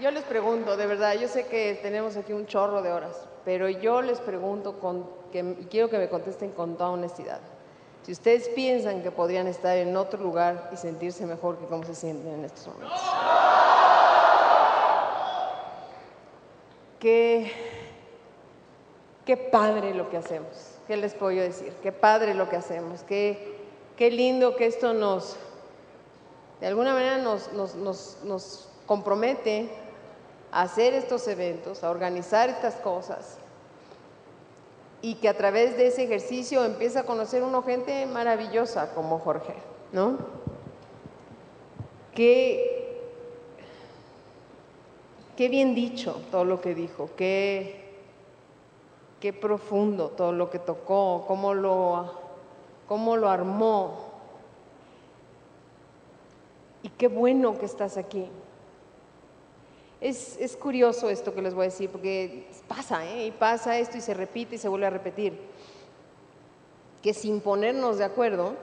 Yo les pregunto, de verdad, yo sé que tenemos aquí un chorro de horas, pero yo les pregunto con, que, y quiero que me contesten con toda honestidad. Si ustedes piensan que podrían estar en otro lugar y sentirse mejor que cómo se sienten en estos momentos. Qué, qué padre lo que hacemos. ¿Qué les puedo yo decir? Qué padre lo que hacemos. Qué, qué lindo que esto nos, de alguna manera nos, nos, nos, nos compromete a hacer estos eventos, a organizar estas cosas y que a través de ese ejercicio empieza a conocer una gente maravillosa como Jorge, ¿no? Qué, qué bien dicho todo lo que dijo, qué, qué profundo todo lo que tocó, cómo lo, cómo lo armó. Y qué bueno que estás aquí. Es, es, curioso esto que les voy a decir, porque pasa, ¿eh? y pasa esto y se repite y se vuelve a repetir. Que sin ponernos de acuerdo,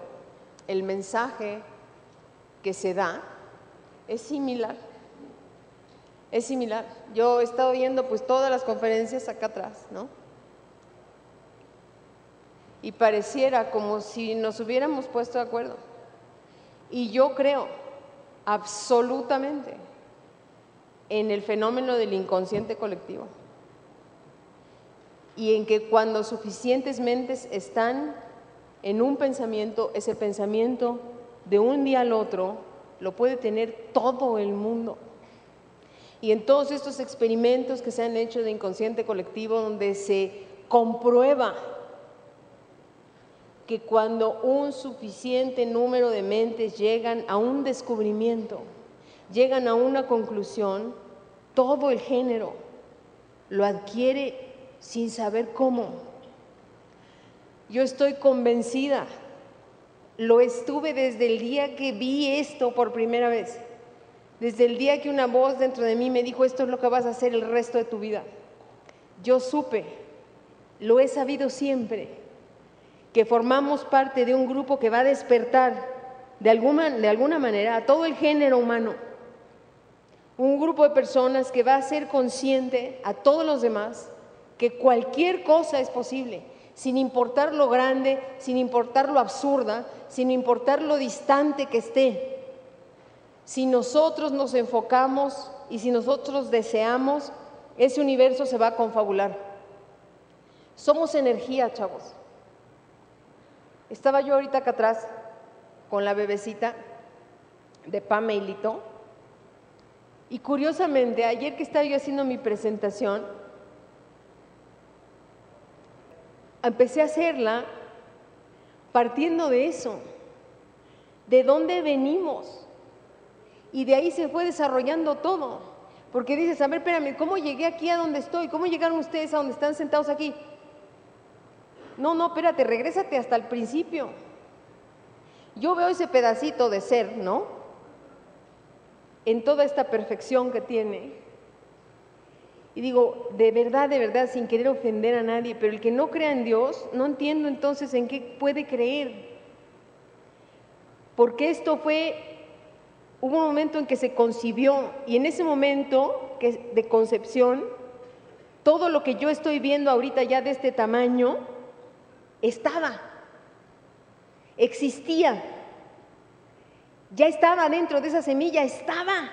el mensaje que se da es similar. Es similar. Yo he estado viendo pues todas las conferencias acá atrás, ¿no? Y pareciera como si nos hubiéramos puesto de acuerdo. Y yo creo absolutamente en el fenómeno del inconsciente colectivo y en que cuando suficientes mentes están en un pensamiento, ese pensamiento de un día al otro lo puede tener todo el mundo. Y en todos estos experimentos que se han hecho de inconsciente colectivo, donde se comprueba que cuando un suficiente número de mentes llegan a un descubrimiento, llegan a una conclusión, todo el género lo adquiere sin saber cómo. Yo estoy convencida, lo estuve desde el día que vi esto por primera vez, desde el día que una voz dentro de mí me dijo, esto es lo que vas a hacer el resto de tu vida. Yo supe, lo he sabido siempre, que formamos parte de un grupo que va a despertar de alguna, de alguna manera a todo el género humano un grupo de personas que va a ser consciente a todos los demás que cualquier cosa es posible, sin importar lo grande, sin importar lo absurda, sin importar lo distante que esté. Si nosotros nos enfocamos y si nosotros deseamos, ese universo se va a confabular. Somos energía, chavos. Estaba yo ahorita acá atrás con la bebecita de Pame y Lito y curiosamente, ayer que estaba yo haciendo mi presentación, empecé a hacerla partiendo de eso, de dónde venimos. Y de ahí se fue desarrollando todo. Porque dices, a ver, espérame, ¿cómo llegué aquí a donde estoy? ¿Cómo llegaron ustedes a donde están sentados aquí? No, no, espérate, regrésate hasta el principio. Yo veo ese pedacito de ser, ¿no? En toda esta perfección que tiene. Y digo, de verdad, de verdad, sin querer ofender a nadie, pero el que no crea en Dios, no entiendo entonces en qué puede creer. Porque esto fue, hubo un momento en que se concibió y en ese momento de concepción, todo lo que yo estoy viendo ahorita ya de este tamaño, estaba, existía ya estaba dentro de esa semilla, estaba.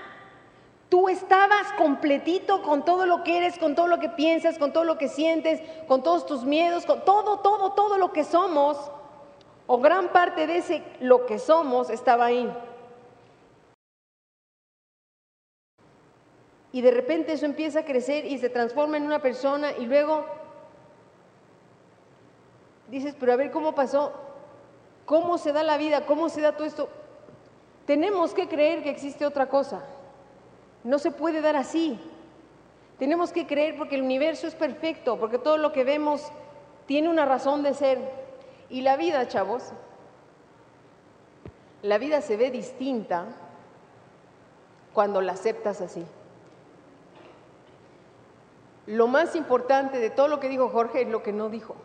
Tú estabas completito con todo lo que eres, con todo lo que piensas, con todo lo que sientes, con todos tus miedos, con todo, todo, todo lo que somos, o gran parte de ese lo que somos estaba ahí. Y de repente eso empieza a crecer y se transforma en una persona y luego dices, pero a ver cómo pasó, cómo se da la vida, cómo se da todo esto. Tenemos que creer que existe otra cosa. No se puede dar así. Tenemos que creer porque el universo es perfecto, porque todo lo que vemos tiene una razón de ser. Y la vida, chavos, la vida se ve distinta cuando la aceptas así. Lo más importante de todo lo que dijo Jorge es lo que no dijo.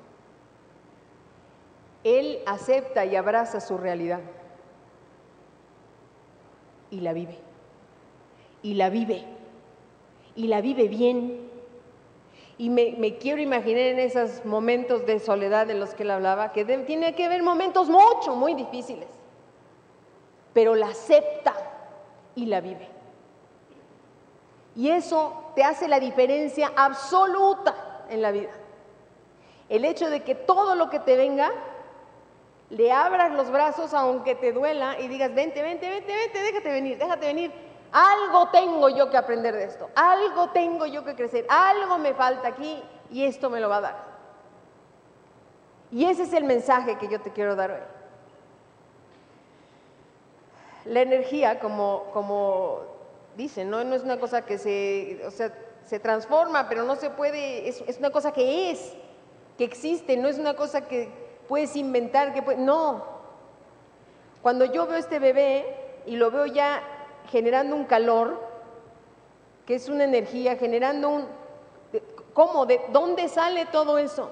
Él acepta y abraza su realidad y la vive. Y la vive. y la vive bien. Y me, quiero imaginar en esos momentos de soledad de los que él hablaba, que tiene que haber momentos mucho, muy difíciles, pero la acepta y la vive. Y eso te hace la diferencia absoluta en la vida. El hecho de que todo lo que te venga, le abras los brazos aunque te duela y digas, vente, vente, vente, vente, déjate venir, déjate venir. Algo tengo yo que aprender de esto, algo tengo yo que crecer, algo me falta aquí y esto me lo va a dar. Y ese es el mensaje que yo te quiero dar hoy. La energía, como, como dicen, ¿no? no es una cosa que se, o sea, se transforma, pero no se puede, es, es, una cosa que es, que existe, no es una cosa que puedes inventar, que no. Cuando yo veo este bebé y lo veo ya generando un calor, que es una energía, generando un... ¿Cómo? ¿De dónde sale todo eso?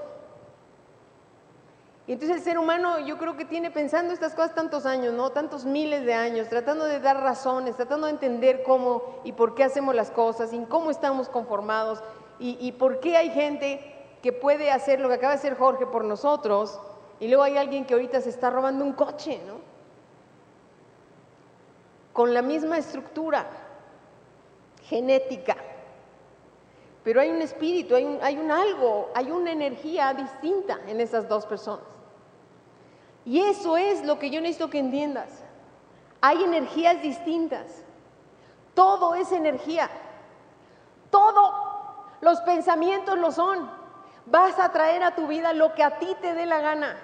Y entonces el ser humano yo creo que tiene pensando estas cosas tantos años, ¿no? Tantos miles de años, tratando de dar razones, tratando de entender cómo y por qué hacemos las cosas, y cómo estamos conformados, y por qué hay gente que puede hacer lo que acaba de hacer Jorge por nosotros, y luego hay alguien que ahorita se está robando un coche, ¿no? Con la misma estructura genética. Pero hay un espíritu, hay un, hay un algo, hay una energía distinta en esas dos personas. Y eso es lo que yo necesito que entiendas. Hay energías distintas. Todo es energía. Todo. Los pensamientos lo son. Vas a traer a tu vida lo que a ti te dé la gana.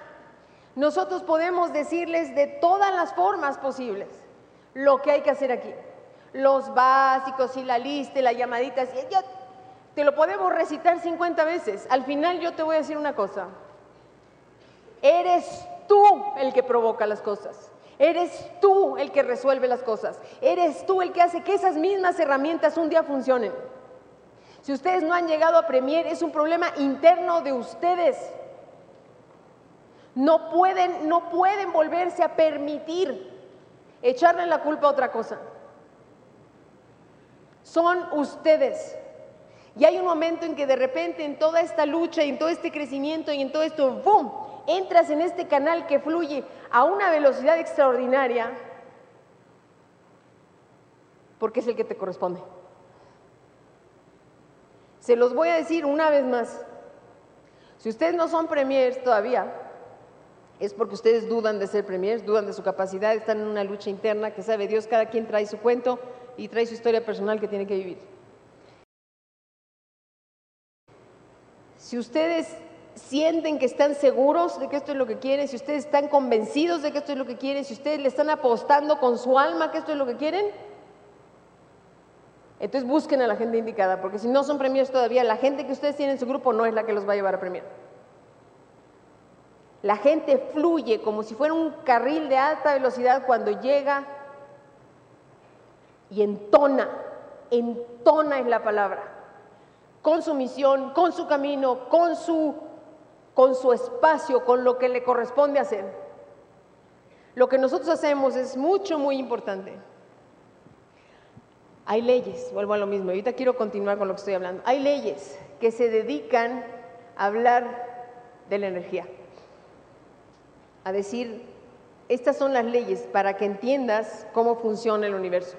Nosotros podemos decirles de todas las formas posibles lo que hay que hacer aquí. Los básicos y la lista y la llamadita. te lo podemos recitar 50 veces. Al final yo te voy a decir una cosa. Eres tú el que provoca las cosas. Eres tú el que resuelve las cosas. Eres tú el que hace que esas mismas herramientas un día funcionen. Si ustedes no han llegado a Premier, es un problema interno de ustedes. No pueden, no pueden volverse a permitir echarle la culpa a otra cosa. Son ustedes. Y hay un momento en que de repente en toda esta lucha en todo este crecimiento y en todo esto, ¡boom! entras en este canal que fluye a una velocidad extraordinaria, porque es el que te corresponde. Se los voy a decir una vez más. Si ustedes no son premiers todavía, es porque ustedes dudan de ser premiers, dudan de su capacidad, están en una lucha interna que sabe Dios, cada quien trae su cuento y trae su historia personal que tiene que vivir. Si ustedes sienten que están seguros de que esto es lo que quieren, si ustedes están convencidos de que esto es lo que quieren, si ustedes le están apostando con su alma que esto es lo que quieren, entonces busquen a la gente indicada, porque si no son premios todavía, la gente que ustedes tienen en su grupo no es la que los va a llevar a premiar. La gente fluye como si fuera un carril de alta velocidad cuando llega y entona, entona es la palabra, con su misión, con su camino, con su con su espacio, con lo que le corresponde hacer. Lo que nosotros hacemos es mucho, muy importante. Hay leyes, vuelvo a lo mismo, ahorita quiero continuar con lo que estoy hablando. Hay leyes que se dedican a hablar de la energía, a decir, estas son las leyes para que entiendas cómo funciona el universo.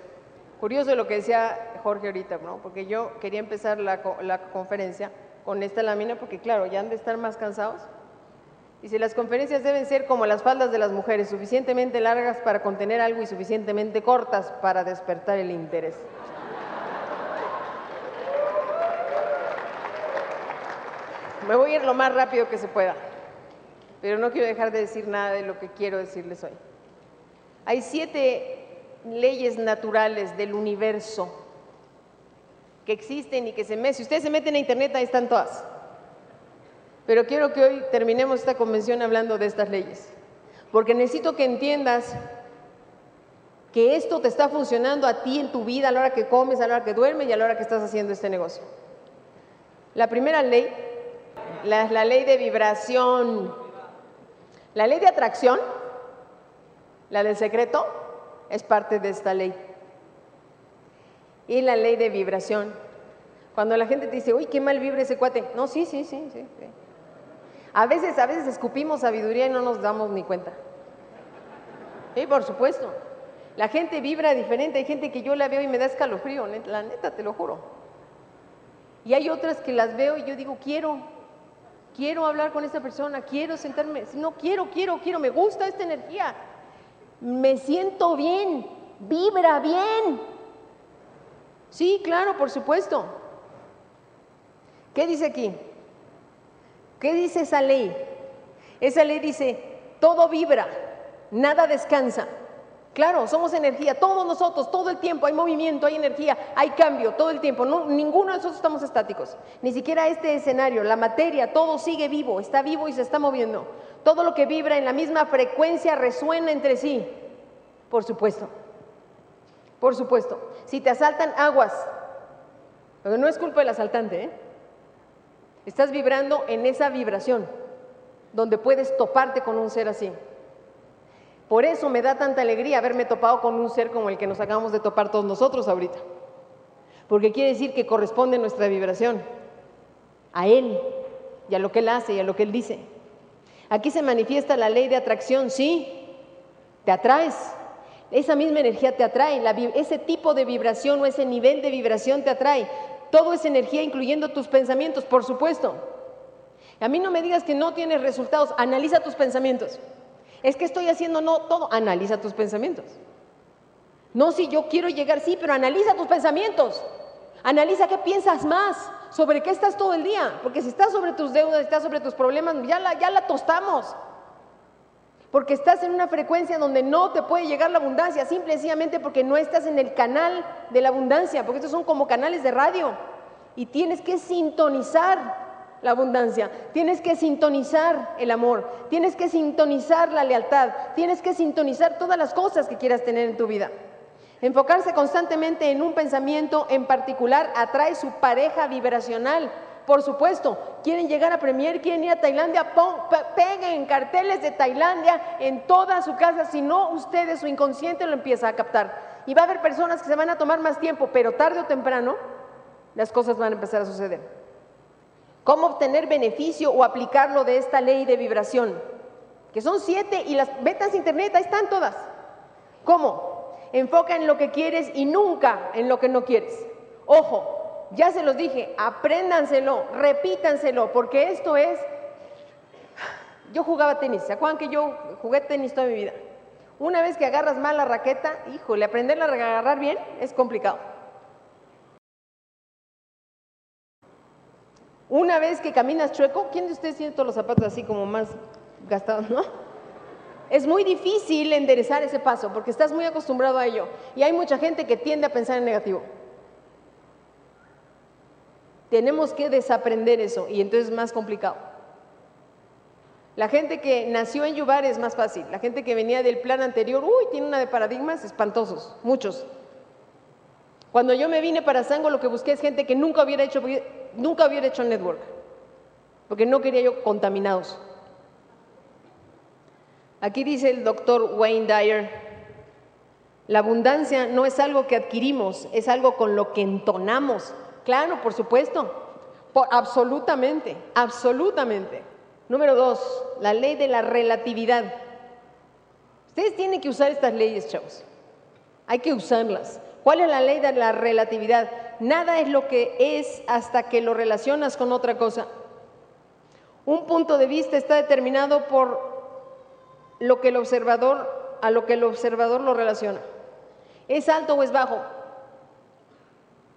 Curioso lo que decía Jorge ahorita, ¿no? porque yo quería empezar la, la conferencia con esta lámina porque claro, ya han de estar más cansados. Dice, las conferencias deben ser como las faldas de las mujeres, suficientemente largas para contener algo y suficientemente cortas para despertar el interés. Me voy a ir lo más rápido que se pueda, pero no quiero dejar de decir nada de lo que quiero decirles hoy. Hay siete leyes naturales del universo que existen y que se meten. Si ustedes se meten a internet, ahí están todas. Pero quiero que hoy terminemos esta convención hablando de estas leyes. Porque necesito que entiendas que esto te está funcionando a ti en tu vida a la hora que comes, a la hora que duermes y a la hora que estás haciendo este negocio. La primera ley la, la ley de vibración. La ley de atracción, la del secreto, es parte de esta ley y la ley de vibración. Cuando la gente te dice, uy, qué mal vibra ese cuate. No, sí, sí, sí, sí. sí. A veces, a veces escupimos sabiduría y no nos damos ni cuenta. Sí, por supuesto. La gente vibra diferente. Hay gente que yo la veo y me da escalofrío, la neta, te lo juro. Y hay otras que las veo y yo digo, quiero, quiero hablar con esta persona, quiero sentarme. No, quiero, quiero, quiero, me gusta esta energía. Me siento bien, vibra bien. Sí, claro, por supuesto. ¿Qué dice aquí? ¿Qué dice esa ley? Esa ley dice, todo vibra, nada descansa. Claro, somos energía, todos nosotros, todo el tiempo hay movimiento, hay energía, hay cambio, todo el tiempo. No, ninguno de nosotros estamos estáticos, ni siquiera este escenario, la materia, todo sigue vivo, está vivo y se está moviendo. Todo lo que vibra en la misma frecuencia resuena entre sí, por supuesto. Por supuesto. Si te asaltan aguas, pero no es culpa del asaltante, ¿eh? estás vibrando en esa vibración, donde puedes toparte con un ser así. Por eso me da tanta alegría haberme topado con un ser como el que nos acabamos de topar todos nosotros ahorita. Porque quiere decir que corresponde nuestra vibración a Él y a lo que Él hace y a lo que Él dice. Aquí se manifiesta la ley de atracción, sí, te atraes. Esa misma energía te atrae, ese tipo de vibración o ese nivel de vibración te atrae. Todo es energía, incluyendo tus pensamientos, por supuesto. A mí no me digas que no tienes resultados, analiza tus pensamientos. Es que estoy haciendo no todo. Analiza tus pensamientos. No si yo quiero llegar, sí, pero analiza tus pensamientos. Analiza qué piensas más, sobre qué estás todo el día. Porque si estás sobre tus deudas, estás sobre tus problemas, ya la, ya la tostamos. Porque estás en una frecuencia donde no te puede llegar la abundancia, simple y sencillamente porque no estás en el canal de la abundancia, porque estos son como canales de radio. Y tienes que sintonizar la abundancia, tienes que sintonizar el amor, tienes que sintonizar la lealtad, tienes que sintonizar todas las cosas que quieras tener en tu vida. Enfocarse constantemente en un pensamiento en particular atrae su pareja vibracional. Por supuesto, quieren llegar a Premier, quieren ir a Tailandia, peguen carteles de Tailandia en toda su casa, si no ustedes su inconsciente lo empieza a captar. Y va a haber personas que se van a tomar más tiempo, pero tarde o temprano las cosas van a empezar a suceder. ¿Cómo obtener beneficio o aplicarlo de esta ley de vibración? Que son siete y las betas internet, ahí están todas. ¿Cómo? Enfoca en lo que quieres y nunca en lo que no quieres. Ojo, ya se los dije, apréndanselo, repítanselo, porque esto es... Yo jugaba tenis, ¿se acuerdan que yo jugué tenis toda mi vida? Una vez que agarras mal la raqueta, híjole, aprenderla a agarrar bien es complicado. Una vez que caminas chueco, ¿quién de ustedes tiene todos los zapatos así como más gastados, no? Es muy difícil enderezar ese paso porque estás muy acostumbrado a ello. Y hay mucha gente que tiende a pensar en negativo. Tenemos que desaprender eso y entonces es más complicado. La gente que nació en Yubar es más fácil. La gente que venía del plan anterior, uy, tiene una de paradigmas espantosos, muchos. Cuando yo me vine para Sango, lo que busqué es gente que nunca hubiera hecho nunca hubiera hecho network, porque no quería yo contaminados. Aquí dice el doctor Wayne Dyer, la abundancia no es algo que adquirimos, es algo con lo que entonamos. Claro, por supuesto, por, absolutamente, absolutamente. Número dos, la ley de la relatividad. Ustedes tienen que usar estas leyes, chavos. Hay que usarlas. ¿Cuál es la ley de la relatividad? Nada es lo que es hasta que lo relacionas con otra cosa. Un punto de vista está determinado por lo que el observador, a lo que el observador lo relaciona. ¿Es alto o es bajo?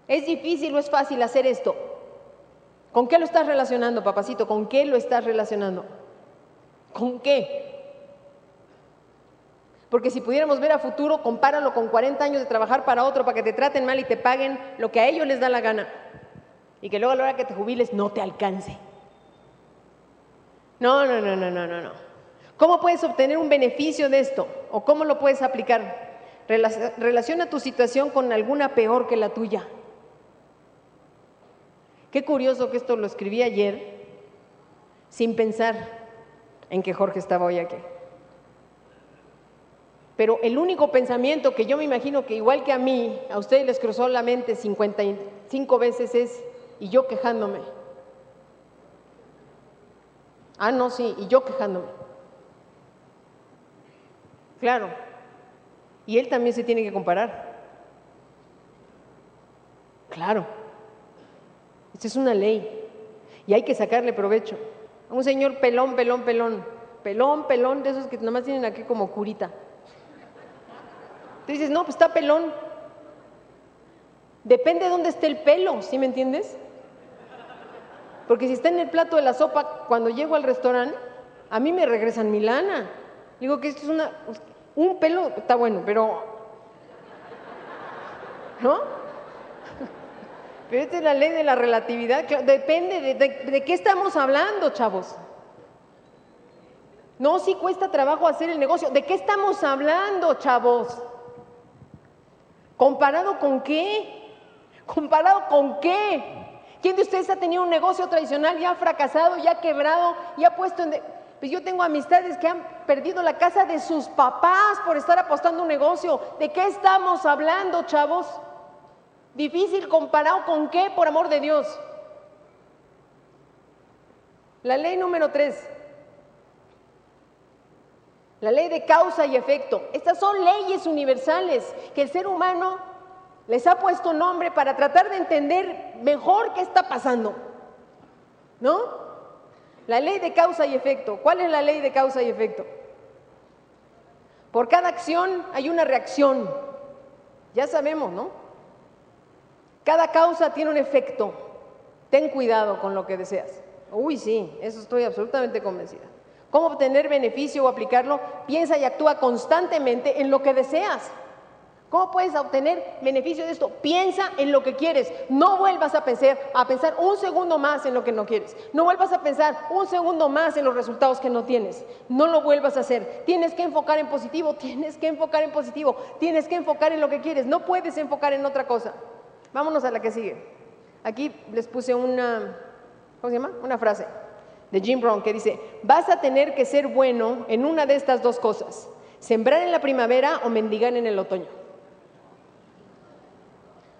¿Es difícil o es fácil hacer esto? ¿Con qué lo estás relacionando, papacito? ¿Con qué lo estás relacionando? ¿Con qué? Porque si pudiéramos ver a futuro, compáralo con 40 años de trabajar para otro, para que te traten mal y te paguen lo que a ellos les da la gana. Y que luego a la hora que te jubiles no te alcance. No, no, no, no, no, no, no. ¿Cómo puedes obtener un beneficio de esto? ¿O cómo lo puedes aplicar? Relaciona tu situación con alguna peor que la tuya. Qué curioso que esto lo escribí ayer sin pensar en que Jorge estaba hoy aquí. Pero el único pensamiento que yo me imagino que igual que a mí, a ustedes les cruzó la mente 55 veces es, y yo quejándome. Ah, no, sí, y yo quejándome. Claro. Y él también se tiene que comparar. Claro. Esta es una ley. Y hay que sacarle provecho. Un señor pelón, pelón, pelón. Pelón, pelón, de esos que nomás tienen aquí como curita. Tú dices, no, pues está pelón. Depende de dónde esté el pelo, ¿sí me entiendes? Porque si está en el plato de la sopa, cuando llego al restaurante, a mí me regresan mi lana. Digo que esto es una. Un pelo está bueno, pero. ¿No? Pero esta es la ley de la relatividad. Depende de, de qué estamos hablando, chavos. No, sí cuesta trabajo hacer el negocio. ¿De qué estamos hablando, chavos? ¿Comparado con qué? ¿Comparado con qué? ¿Quién de ustedes ha tenido un negocio tradicional y ha fracasado, y ha quebrado, y ha puesto en... Pues yo tengo amistades que han perdido la casa de sus papás por estar apostando un negocio. ¿De qué estamos hablando, chavos? Difícil comparado con qué, por amor de Dios. La ley número tres. La ley de causa y efecto. Estas son leyes universales que el ser humano les ha puesto nombre para tratar de entender mejor qué está pasando. ¿No? La ley de causa y efecto. ¿Cuál es la ley de causa y efecto? Por cada acción hay una reacción. Ya sabemos, ¿no? Cada causa tiene un efecto. Ten cuidado con lo que deseas. Uy, sí, eso estoy absolutamente convencida. ¿Cómo obtener beneficio o aplicarlo? Piensa y actúa constantemente en lo que deseas. ¿Cómo puedes obtener beneficio de esto? Piensa en lo que quieres. No vuelvas a pensar, a pensar un segundo más en lo que no quieres. No vuelvas a pensar un segundo más en los resultados que no tienes. No lo vuelvas a hacer. Tienes que enfocar en positivo, tienes que enfocar en positivo, tienes que enfocar en lo que quieres. No puedes enfocar en otra cosa. Vámonos a la que sigue. Aquí les puse una, ¿cómo se llama? Una frase de Jim Brown que dice, vas a tener que ser bueno en una de estas dos cosas, sembrar en la primavera o mendigar en el otoño.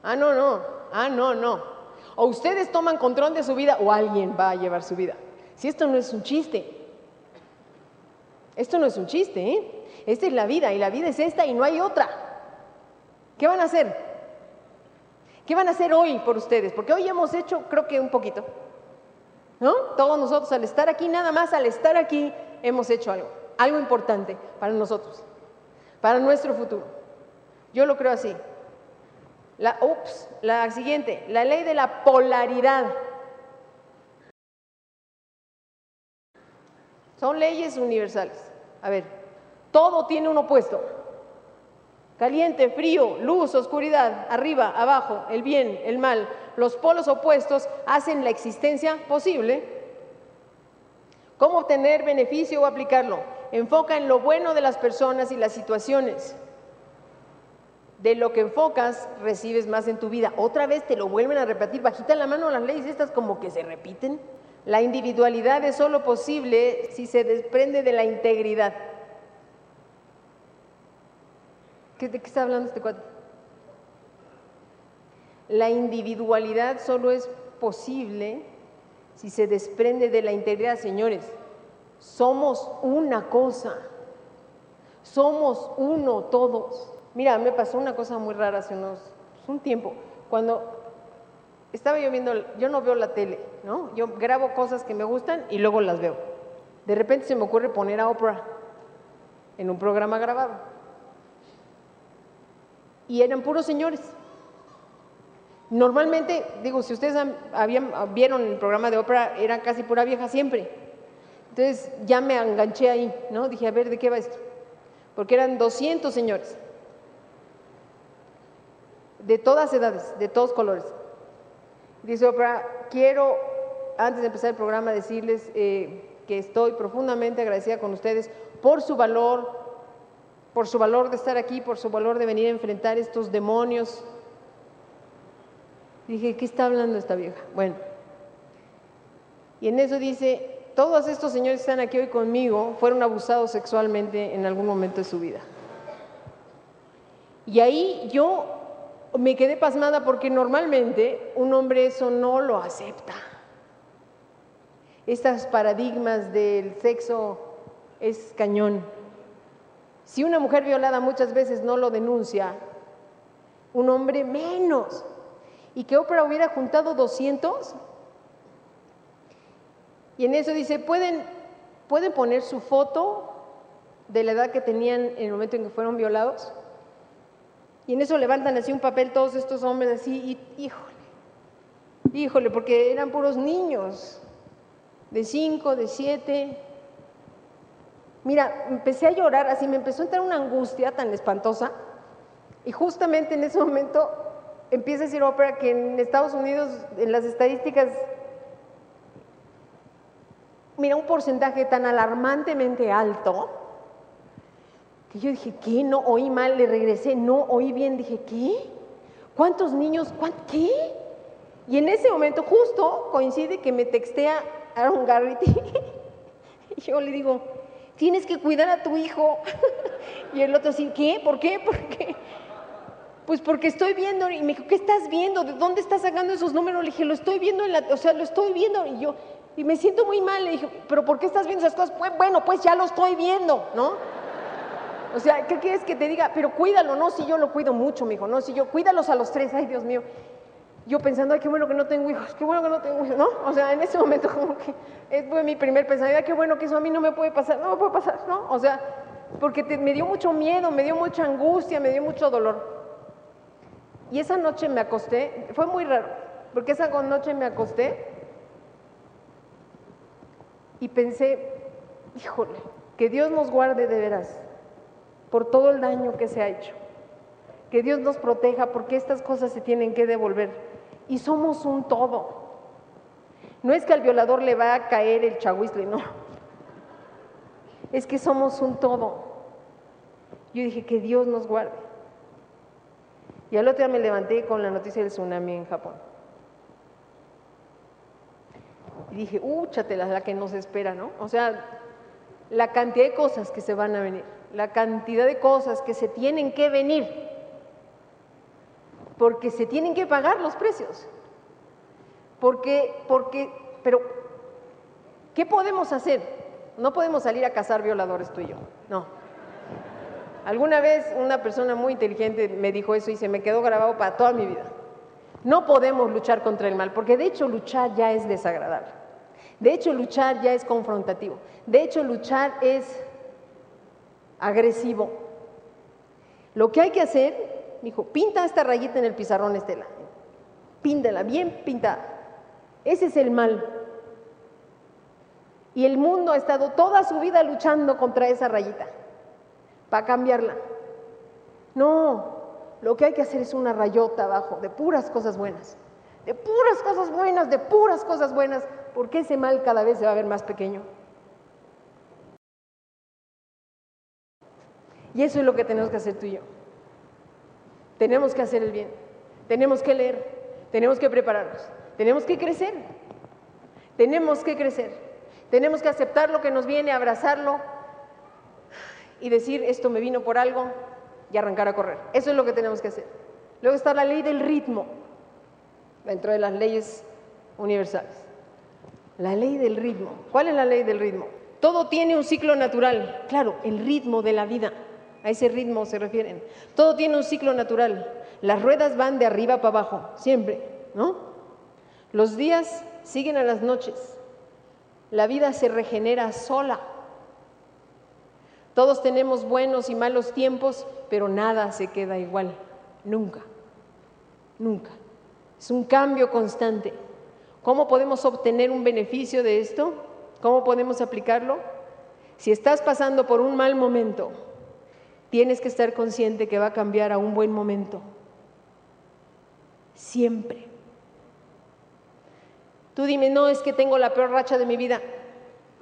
Ah, no, no. Ah, no, no. O ustedes toman control de su vida o alguien va a llevar su vida. Si esto no es un chiste. Esto no es un chiste, ¿eh? Esta es la vida y la vida es esta y no hay otra. ¿Qué van a hacer? ¿Qué van a hacer hoy por ustedes? Porque hoy hemos hecho, creo que un poquito. ¿No? Todos nosotros al estar aquí, nada más al estar aquí, hemos hecho algo. Algo importante para nosotros, para nuestro futuro. Yo lo creo así. La, ups, la siguiente, la ley de la polaridad. Son leyes universales. A ver, todo tiene un opuesto. Caliente, frío, luz, oscuridad, arriba, abajo, el bien, el mal. Los polos opuestos hacen la existencia posible. ¿Cómo obtener beneficio o aplicarlo? Enfoca en lo bueno de las personas y las situaciones de lo que enfocas, recibes más en tu vida. Otra vez te lo vuelven a repetir, bajita la mano las leyes estas como que se repiten. La individualidad es solo posible si se desprende de la integridad. ¿De qué está hablando este cuadro? La individualidad solo es posible si se desprende de la integridad, señores. Somos una cosa, somos uno todos. Mira, me pasó una cosa muy rara hace unos pues, un tiempo. Cuando estaba yo viendo, yo no veo la tele, ¿no? Yo grabo cosas que me gustan y luego las veo. De repente se me ocurre poner a Oprah en un programa grabado. Y eran puros señores. Normalmente, digo, si ustedes habían, vieron el programa de Oprah, era casi pura vieja siempre. Entonces ya me enganché ahí, ¿no? Dije, a ver, ¿de qué va esto? Porque eran 200 señores de todas edades, de todos colores. Dice Oprah, quiero, antes de empezar el programa, decirles eh, que estoy profundamente agradecida con ustedes por su valor, por su valor de estar aquí, por su valor de venir a enfrentar estos demonios. Dije, ¿qué está hablando esta vieja? Bueno, y en eso dice, todos estos señores que están aquí hoy conmigo fueron abusados sexualmente en algún momento de su vida. Y ahí yo me quedé pasmada porque normalmente un hombre eso no lo acepta. Estos paradigmas del sexo es cañón. Si una mujer violada muchas veces no lo denuncia, un hombre menos. Y que Oprah hubiera juntado 200. Y en eso dice, ¿pueden, pueden poner su foto de la edad que tenían en el momento en que fueron violados? Y en eso levantan así un papel todos estos hombres así, y híjole, híjole, porque eran puros niños, de cinco, de siete. Mira, empecé a llorar, así me empezó a entrar una angustia tan espantosa, y justamente en ese momento empieza a decir ópera que en Estados Unidos, en las estadísticas, mira, un porcentaje tan alarmantemente alto, que yo dije, ¿qué? No oí mal, le regresé, no oí bien, dije, ¿qué? ¿Cuántos niños? ¿Qué? Y en ese momento justo coincide que me textea Aaron Garrity y yo le digo, tienes que cuidar a tu hijo. y el otro así, ¿qué? ¿Por qué? ¿Por qué? Pues porque estoy viendo, y me dijo, ¿qué estás viendo? ¿De dónde estás sacando esos números? Le dije, lo estoy viendo en la, o sea, lo estoy viendo. Y yo, y me siento muy mal. Le dije, ¿pero por qué estás viendo esas cosas? Pues bueno, pues ya lo estoy viendo, ¿no? O sea, ¿qué quieres que te diga? Pero cuídalo, no, si yo lo cuido mucho, me dijo, no, si yo, cuídalos a los tres, ay Dios mío. Yo pensando, ay, qué bueno que no tengo hijos, qué bueno que no tengo hijos, ¿no? O sea, en ese momento como que fue mi primer pensamiento, qué bueno que eso a mí no me puede pasar, no me puede pasar, ¿no? O sea, porque me dio mucho miedo, me dio mucha angustia, me dio mucho dolor. Y esa noche me acosté, fue muy raro, porque esa noche me acosté y pensé, híjole, que Dios nos guarde de veras por todo el daño que se ha hecho. Que Dios nos proteja porque estas cosas se tienen que devolver. Y somos un todo. No es que al violador le va a caer el chahuizle, no. Es que somos un todo. Yo dije que Dios nos guarde. Y al otro día me levanté con la noticia del tsunami en Japón. Y dije, úchatela, la que nos espera, ¿no? O sea, la cantidad de cosas que se van a venir la cantidad de cosas que se tienen que venir, porque se tienen que pagar los precios. Porque, porque, pero, ¿qué podemos hacer? No podemos salir a cazar violadores tú y yo, no. Alguna vez una persona muy inteligente me dijo eso y se me quedó grabado para toda mi vida. No podemos luchar contra el mal, porque de hecho luchar ya es desagradable. De hecho luchar ya es confrontativo. De hecho luchar es agresivo. Lo que hay que hacer, dijo, pinta esta rayita en el pizarrón, Estela. Píntala, bien pintada. Ese es el mal. Y el mundo ha estado toda su vida luchando contra esa rayita, para cambiarla. No, lo que hay que hacer es una rayota abajo, de puras cosas buenas. De puras cosas buenas, de puras cosas buenas, porque ese mal cada vez se va a ver más pequeño. Y eso es lo que tenemos que hacer tú y yo. Tenemos que hacer el bien, tenemos que leer, tenemos que prepararnos, tenemos que crecer, tenemos que crecer, tenemos que aceptar lo que nos viene, abrazarlo y decir, esto me vino por algo y arrancar a correr. Eso es lo que tenemos que hacer. Luego está la ley del ritmo, dentro de las leyes universales. La ley del ritmo. ¿Cuál es la ley del ritmo? Todo tiene un ciclo natural, claro, el ritmo de la vida. A ese ritmo se refieren. Todo tiene un ciclo natural. Las ruedas van de arriba para abajo, siempre, ¿no? Los días siguen a las noches. La vida se regenera sola. Todos tenemos buenos y malos tiempos, pero nada se queda igual. Nunca. Nunca. Es un cambio constante. ¿Cómo podemos obtener un beneficio de esto? ¿Cómo podemos aplicarlo? Si estás pasando por un mal momento, tienes que estar consciente que va a cambiar a un buen momento. Siempre. Tú dime, no, es que tengo la peor racha de mi vida.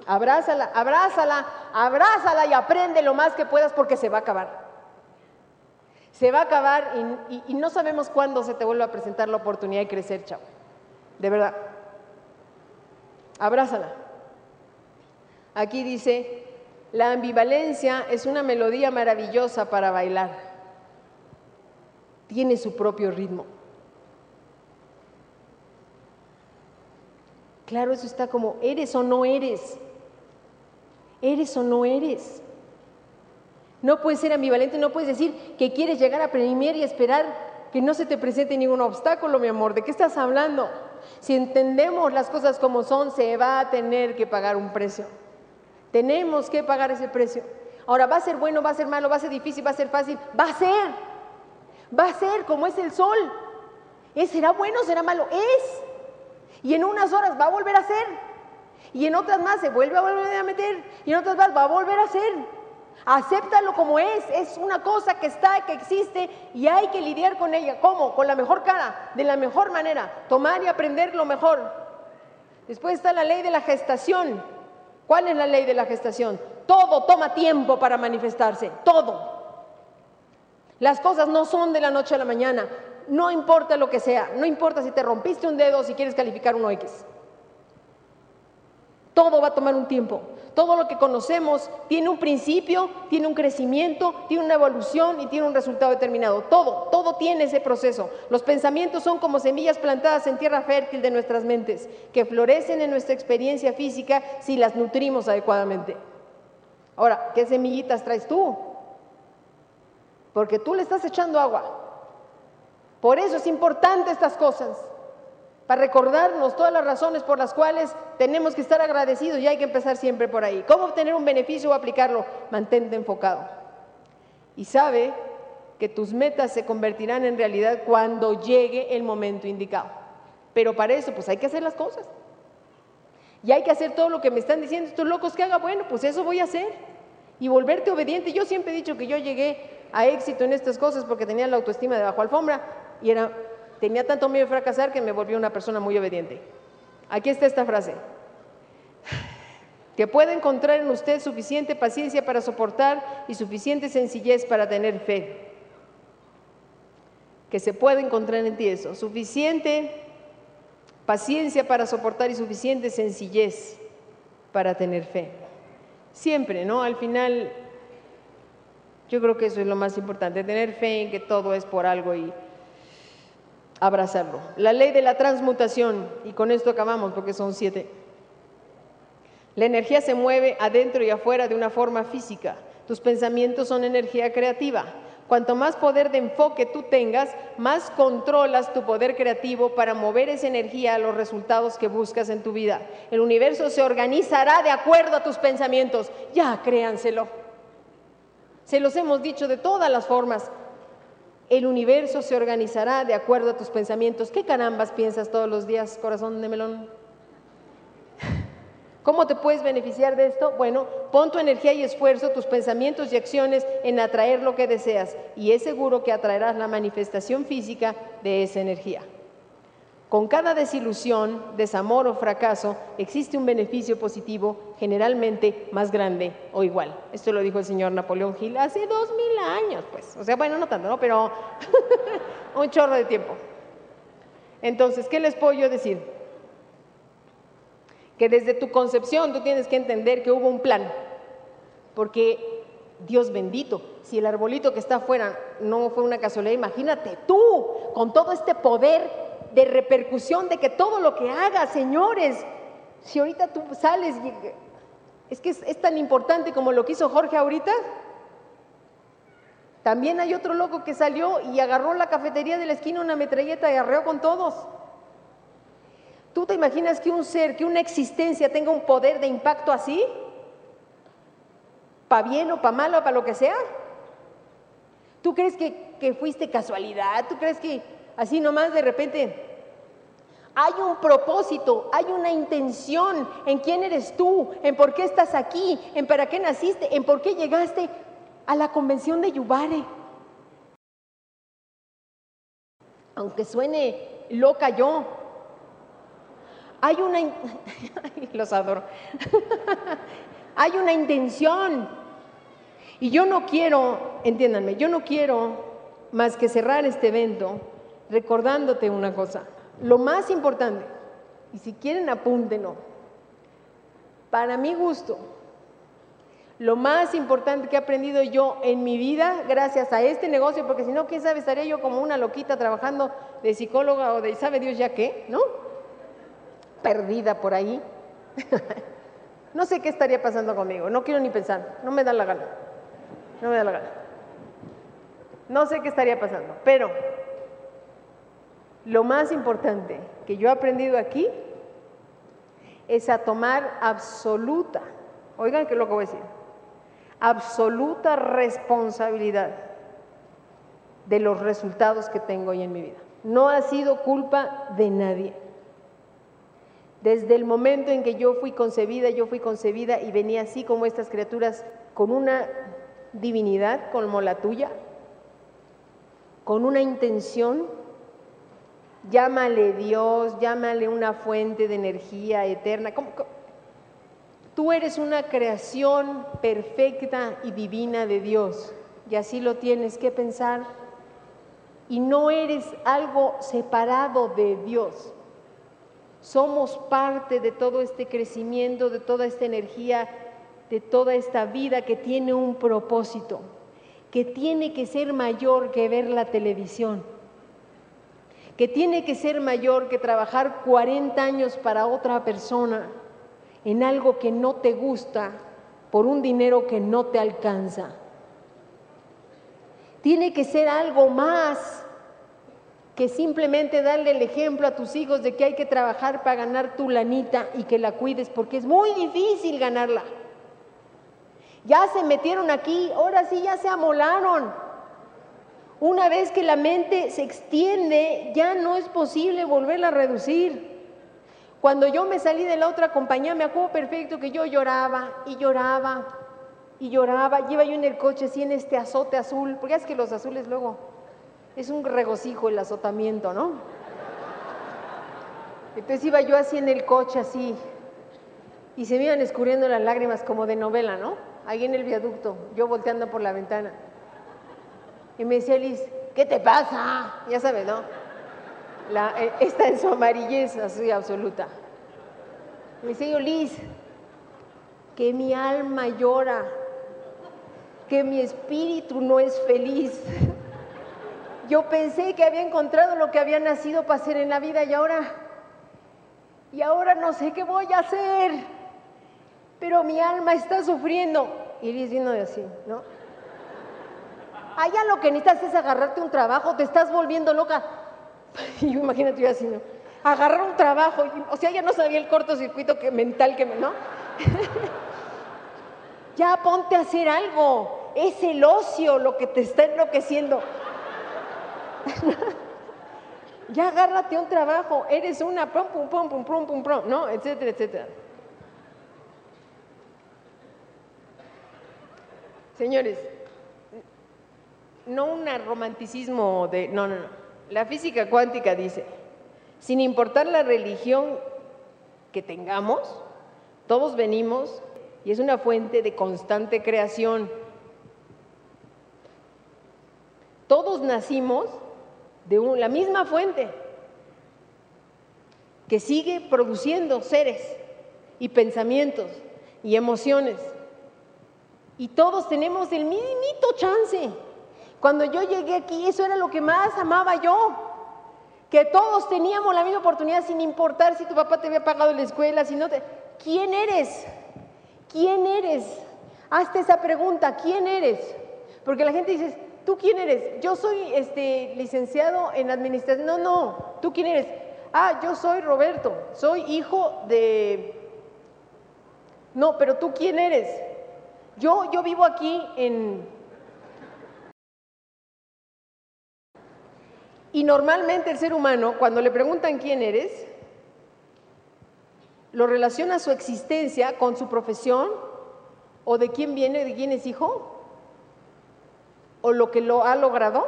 Abrázala, abrázala, abrázala y aprende lo más que puedas porque se va a acabar. Se va a acabar y, no sabemos cuándo se te vuelva a presentar la oportunidad de crecer, chavo. De verdad. Abrázala. Aquí dice, la ambivalencia es una melodía maravillosa para bailar. tiene su propio ritmo. Claro, eso está como, ¿eres o no eres? ¿Eres o no eres? No puedes ser ambivalente, no puedes decir que quieres llegar a premier y esperar que no se te presente ningún obstáculo, mi amor. ¿De qué estás hablando? Si entendemos las cosas como son, se va a tener que pagar un precio. Tenemos que pagar ese precio. Ahora, ¿va a ser bueno, va a ser malo, va a ser difícil, va a ser fácil? Va a ser. Va a ser como es el sol. ¿Es, ¿Será bueno, será malo? Es. Y en unas horas va a volver a ser. Y en otras más se vuelve a volver a meter. Y en otras más va a volver a ser. Acéptalo como es. Es una cosa que está, que existe y hay que lidiar con ella. ¿Cómo? Con la mejor cara, de la mejor manera. Tomar y aprender lo mejor. Después está la ley de la gestación. ¿Cuál es la ley de la gestación? Todo toma tiempo para manifestarse, todo. Las cosas no son de la noche a la mañana, no importa lo que sea, no importa si te rompiste un dedo o si quieres calificar un X. Todo va a tomar un tiempo. Todo lo que conocemos tiene un principio, tiene un crecimiento, tiene una evolución y tiene un resultado determinado. Todo, todo tiene ese proceso. Los pensamientos son como semillas plantadas en tierra fértil de nuestras mentes, que florecen en nuestra experiencia física si las nutrimos adecuadamente. Ahora, ¿qué semillitas traes tú? Porque tú le estás echando agua. Por eso es importante estas cosas para recordarnos todas las razones por las cuales tenemos que estar agradecidos y hay que empezar siempre por ahí. ¿Cómo obtener un beneficio o aplicarlo? Mantente enfocado. Y sabe que tus metas se convertirán en realidad cuando llegue el momento indicado. Pero para eso, pues hay que hacer las cosas. Y hay que hacer todo lo que me están diciendo estos locos que haga. Bueno, pues eso voy a hacer. Y volverte obediente. Yo siempre he dicho que yo llegué a éxito en estas cosas porque tenía la autoestima de bajo alfombra y era Tenía tanto miedo de fracasar que me volvió una persona muy obediente. Aquí está esta frase. Que pueda encontrar en usted suficiente paciencia para soportar y suficiente sencillez para tener fe. Que se pueda encontrar en ti eso. Suficiente paciencia para soportar y suficiente sencillez para tener fe. Siempre, ¿no? Al final, yo creo que eso es lo más importante, tener fe en que todo es por algo y abrazarlo. La ley de la transmutación, y con esto acabamos porque son siete. La energía se mueve adentro y afuera de una forma física. Tus pensamientos son energía creativa. Cuanto más poder de enfoque tú tengas, más controlas tu poder creativo para mover esa energía a los resultados que buscas en tu vida. El universo se organizará de acuerdo a tus pensamientos. Ya, créanselo. Se los hemos dicho de todas las formas. El universo se organizará de acuerdo a tus pensamientos. ¿Qué carambas piensas todos los días, corazón de melón? ¿Cómo te puedes beneficiar de esto? Bueno, pon tu energía y esfuerzo, tus pensamientos y acciones en atraer lo que deseas y es seguro que atraerás la manifestación física de esa energía. Con cada desilusión, desamor o fracaso existe un beneficio positivo generalmente más grande o igual. Esto lo dijo el señor Napoleón Gil hace dos mil años, pues. O sea, bueno, no tanto, ¿no? Pero un chorro de tiempo. Entonces, ¿qué les puedo yo decir? Que desde tu concepción tú tienes que entender que hubo un plan. Porque Dios bendito, si el arbolito que está afuera no fue una casualidad, imagínate tú con todo este poder de repercusión de que todo lo que hagas, señores, si ahorita tú sales, es que es, tan importante como lo que hizo Jorge ahorita. También hay otro loco que salió y agarró la cafetería de la esquina una metralleta y arreó con todos. ¿Tú te imaginas que un ser, que una existencia tenga un poder de impacto así? ¿Para bien o para malo, para lo que sea? ¿Tú crees que, que fuiste casualidad? ¿Tú crees que así nomás de repente. Hay un propósito, hay una intención en quién eres tú, en por qué estás aquí, en para qué naciste, en por qué llegaste a la convención de Yubare. Aunque suene loca yo, hay una, los adoro, hay una intención. Y yo no quiero, entiéndanme, yo no quiero más que cerrar este evento recordándote una cosa. Lo más importante, y si quieren apúntenlo, para mi gusto, Lo más importante que he aprendido yo en mi vida, gracias a este negocio, porque si no, quién sabe, estaría yo como una loquita trabajando de psicóloga o de sabe Dios ya qué, ¿no? Perdida por ahí. no sé qué estaría pasando conmigo, no quiero ni pensar, no me da la gana, no me da la gana. No sé qué estaría pasando, pero lo más importante que yo he aprendido aquí es a tomar absoluta, oigan qué es lo que voy a decir, absoluta responsabilidad de los resultados que tengo hoy en mi vida. No ha sido culpa de nadie. Desde el momento en que yo fui concebida, yo fui concebida y venía así como estas criaturas con una divinidad como la tuya, con una intención, llámale Dios, llámale una fuente de energía eterna. Tú eres una creación perfecta y divina de Dios y así lo tienes que pensar. Y no eres algo separado de Dios. Somos parte de todo este crecimiento, de toda esta energía, de toda esta vida que tiene un propósito, que tiene que ser mayor que ver la televisión, que tiene que ser mayor que trabajar 40 años para otra persona en algo que no te gusta por un dinero que no te alcanza. Tiene que ser algo más que simplemente darle el ejemplo a tus hijos de que hay que trabajar para ganar tu lanita y que la cuides, porque es muy difícil ganarla. Ya se metieron aquí, ahora sí ya se amolaron. Una vez que la mente se extiende, ya no es posible volverla a reducir. Cuando yo me salí de la otra compañía, me acuerdo perfecto que yo lloraba y lloraba y lloraba. Lleva yo en el coche así en este azote azul, porque es que los azules luego es un regocijo el azotamiento, ¿no? Entonces iba yo así en el coche, así, y se me iban escurriendo las lágrimas como de novela, ¿no? Ahí en el viaducto, yo volteando por la ventana. Y me decía Liz, ¿qué te pasa? Ya sabes, ¿no? Eh, está en su amarillez así absoluta. Me decía yo, Liz, que mi alma llora, que mi espíritu no es feliz. Yo pensé que había encontrado lo que había nacido para hacer en la vida y ahora, y ahora no sé qué voy a hacer. Pero mi alma está sufriendo. Y Iris vino así, ¿no? Allá lo que necesitas es agarrarte un trabajo, te estás volviendo loca. Y yo imagínate yo así, ¿no? Agarrar un trabajo, o sea, ya no sabía el cortocircuito que, mental que me, ¿no? ya ponte a hacer algo. Es el ocio lo que te está enloqueciendo. ya agárrate un trabajo, eres una pum, pum, pum, pum, pum, pum, pum, ¿no? Etcétera, etcétera. Señores, no un romanticismo de... No, no, no. La física cuántica dice, sin importar la religión que tengamos, todos venimos y es una fuente de constante creación. Todos nacimos de la misma fuente que sigue produciendo seres y pensamientos y emociones. Y todos tenemos el minimito chance. Cuando yo llegué aquí, eso era lo que más amaba yo. Que todos teníamos la misma oportunidad sin importar si tu papá te había pagado la escuela, si no te... ¿Quién eres? ¿Quién eres? Hazte esa pregunta, ¿quién eres? Porque la gente dice, ¿tú quién eres? Yo soy este, licenciado en administración. No, no, ¿tú quién eres? Ah, yo soy Roberto, soy hijo de... No, pero tú quién eres? Yo, yo vivo aquí en... Y normalmente el ser humano, cuando le preguntan quién eres, lo relaciona su existencia con su profesión o de quién viene, de quién es hijo o lo que lo ha logrado,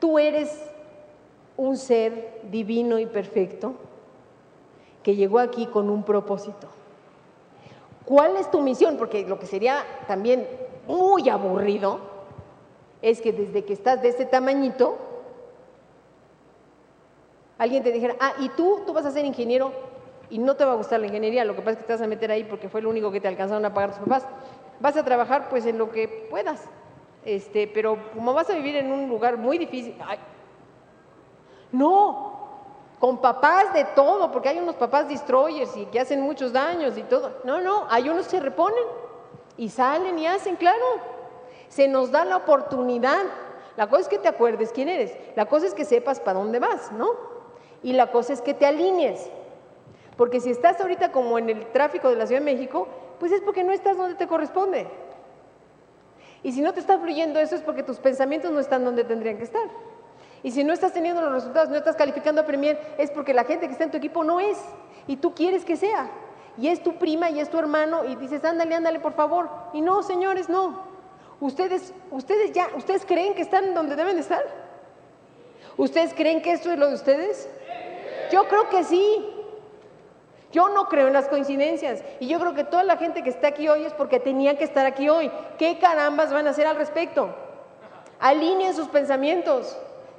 tú eres un ser divino y perfecto que llegó aquí con un propósito. ¿Cuál es tu misión? Porque lo que sería también muy aburrido es que desde que estás de ese tamañito, alguien te dijera, ah, ¿y tú? ¿Tú vas a ser ingeniero? y no te va a gustar la ingeniería, lo que pasa es que te vas a meter ahí porque fue lo único que te alcanzaron a pagar tus papás. Vas a trabajar pues en lo que puedas, este, pero como vas a vivir en un lugar muy difícil, no, con papás de todo, porque hay unos papás destroyers y que hacen muchos daños y todo. No, no, hay unos que se reponen y salen y hacen, claro. Se nos da la oportunidad. La cosa es que te acuerdes quién eres. La cosa es que sepas para dónde vas, ¿no? Y la cosa es que te alinees. Porque si estás ahorita como en el tráfico de la Ciudad de México, pues es porque no estás donde te corresponde. Y si no te está fluyendo eso es porque tus pensamientos no están donde tendrían que estar. Y si no estás teniendo los resultados, no estás calificando a Premier, es porque la gente que está en tu equipo no es. Y tú quieres que sea. Y es tu prima y es tu hermano y dices, ándale, ándale, por favor. Y no, señores, no. Ustedes, ustedes ya, ¿ustedes creen que están donde deben estar? ¿Ustedes creen que esto es lo de ustedes? Yo creo que sí. Yo no creo en las coincidencias y yo creo que toda la gente que está aquí hoy es porque tenía que estar aquí hoy. ¿Qué carambas van a hacer al respecto? Alineen sus pensamientos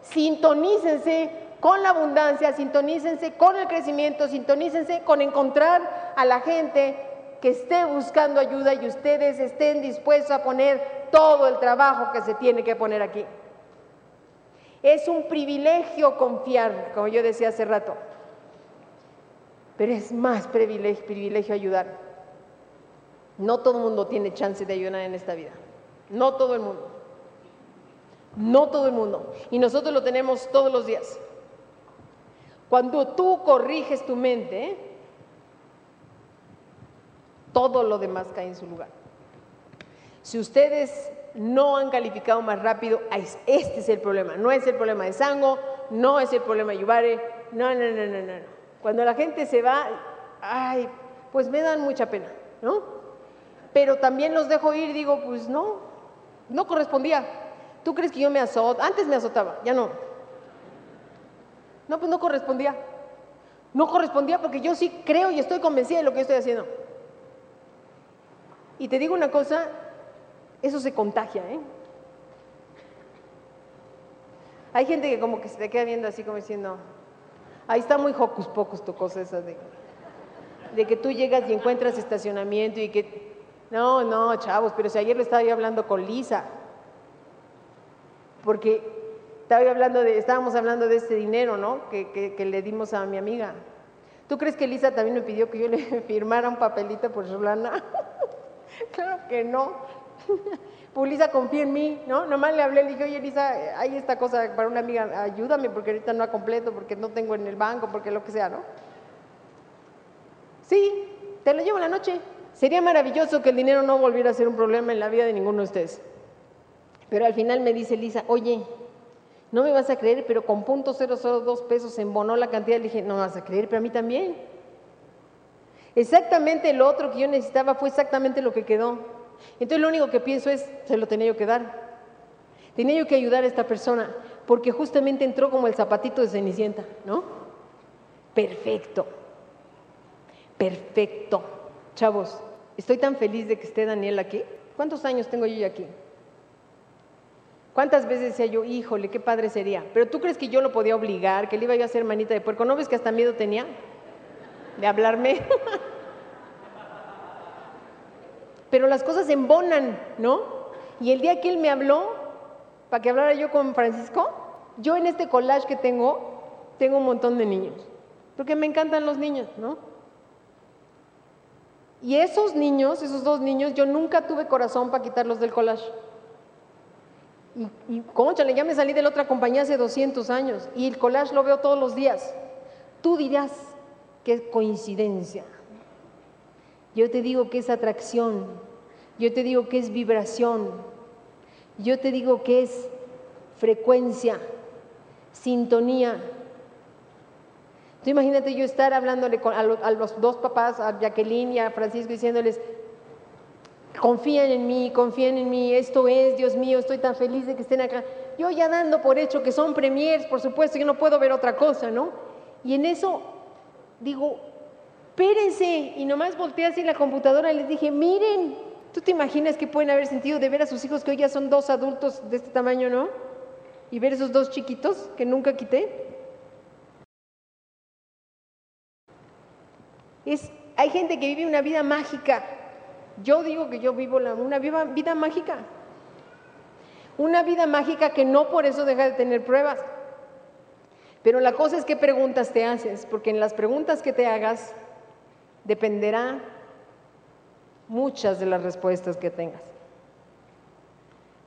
sintonícense con la abundancia, sintonícense con el crecimiento, sintonícense con encontrar a la gente que esté buscando ayuda y ustedes estén dispuestos a poner todo el trabajo que se tiene que poner aquí. Es un privilegio confiar, como yo decía hace rato, pero es más privilegio, ayudar. No todo el mundo tiene chance de ayudar en esta vida, no todo el mundo. No todo el mundo. Y nosotros lo tenemos todos los días. Cuando tú corriges tu mente, todo lo demás cae en su lugar. Si ustedes no han calificado más rápido, este es el problema. No es el problema de Sango, no es el problema de Yubare, no, no, no, no, no. Cuando la gente se va, ay, pues me dan mucha pena, ¿no? Pero también los dejo ir, digo, pues no, no correspondía. ¿Tú crees que yo me azoto? Antes me azotaba, ya no. No, pues no correspondía. No correspondía porque yo sí creo y estoy convencida de lo que estoy haciendo. Y te digo una cosa, eso se contagia, ¿eh? Hay gente que como que se te queda viendo así como diciendo, ahí está muy hocus pocus tu cosa esa de, de que tú llegas y encuentras estacionamiento y que, no, no, chavos, pero si ayer le estaba yo hablando con Lisa, porque estaba hablando de, estábamos hablando de este dinero, ¿no? Que, le dimos a mi amiga. ¿Tú crees que Elisa también me pidió que yo le firmara un papelito por su lana? claro que no. pues Lisa confía en mí, ¿no? Nomás le hablé, le dije, oye Elisa, hay esta cosa para una amiga, ayúdame porque ahorita no ha completo, porque no tengo en el banco, porque lo que sea, ¿no? Sí, te lo llevo en la noche. Sería maravilloso que el dinero no volviera a ser un problema en la vida de ninguno de ustedes. Pero al final me dice Lisa, oye, no me vas a creer, pero con punto dos pesos se embonó la cantidad. Le dije, no me vas a creer, pero a mí también. Exactamente lo otro que yo necesitaba fue exactamente lo que quedó. Entonces lo único que pienso es, se lo tenía yo que dar. Tenía yo que ayudar a esta persona, porque justamente entró como el zapatito de Cenicienta, ¿no? Perfecto. Perfecto. Chavos, estoy tan feliz de que esté Daniel aquí. ¿Cuántos años tengo yo aquí? ¿Cuántas veces decía yo, híjole, qué padre sería? Pero tú crees que yo lo podía obligar, que le iba yo a hacer manita de puerco. ¿No ves que hasta miedo tenía de hablarme? Pero las cosas embonan, ¿no? Y el día que él me habló, para que hablara yo con Francisco, yo en este collage que tengo, tengo un montón de niños. Porque me encantan los niños, ¿no? Y esos niños, esos dos niños, yo nunca tuve corazón para quitarlos del collage. Y, y conchale, ya me salí de la otra compañía hace 200 años y el collage lo veo todos los días. Tú dirás es coincidencia. Yo te digo que es atracción. Yo te digo que es vibración. Yo te digo que es frecuencia, sintonía. Tú imagínate yo estar hablándole a, a los dos papás, a Jacqueline y a Francisco, diciéndoles, confían en mí, confían en mí, esto es, Dios mío, estoy tan feliz de que estén acá. Yo ya dando por hecho que son premiers, por supuesto, yo no puedo ver otra cosa, ¿no? Y en eso digo, espérense, y nomás volteé así la computadora y les dije, miren, ¿tú te imaginas que pueden haber sentido de ver a sus hijos que hoy ya son dos adultos de este tamaño, ¿no? Y ver esos dos chiquitos que nunca quité. Es, hay gente que vive una vida mágica. Yo digo que yo vivo una vida, vida mágica. Una vida mágica que no por eso deja de tener pruebas. Pero la cosa es qué preguntas te haces, porque en las preguntas que te hagas dependerá muchas de las respuestas que tengas.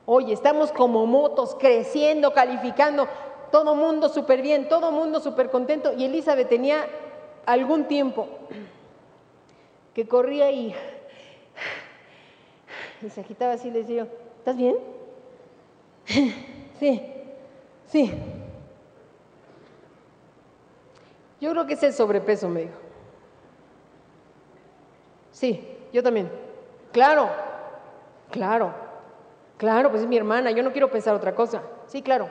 Oye, estamos como motos, creciendo, calificando, todo mundo súper bien, todo mundo súper contento. Y Elizabeth tenía algún tiempo que corría y, se agitaba así, le decía ¿estás bien? Sí, sí. Yo creo que es el sobrepeso, me dijo. Sí, yo también. Claro, claro, claro, pues es mi hermana, yo no quiero pensar otra cosa. Sí, claro.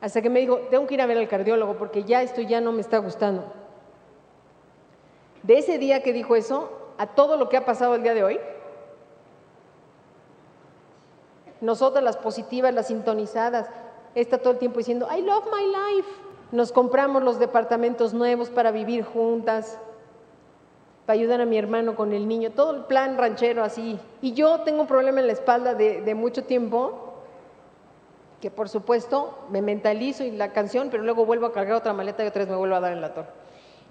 Hasta que me dijo, tengo que ir a ver al cardiólogo porque ya esto ya no me está gustando. De ese día que dijo eso, a todo lo que ha pasado el día de hoy, nosotras las positivas, las sintonizadas, está todo el tiempo diciendo, I love my life. Nos compramos los departamentos nuevos para vivir juntas, para ayudar a mi hermano con el niño, todo el plan ranchero así. Y yo tengo un problema en la espalda de, de mucho tiempo, que por supuesto me mentalizo y la canción, pero luego vuelvo a cargar otra maleta y otra vez me vuelvo a dar en la torre.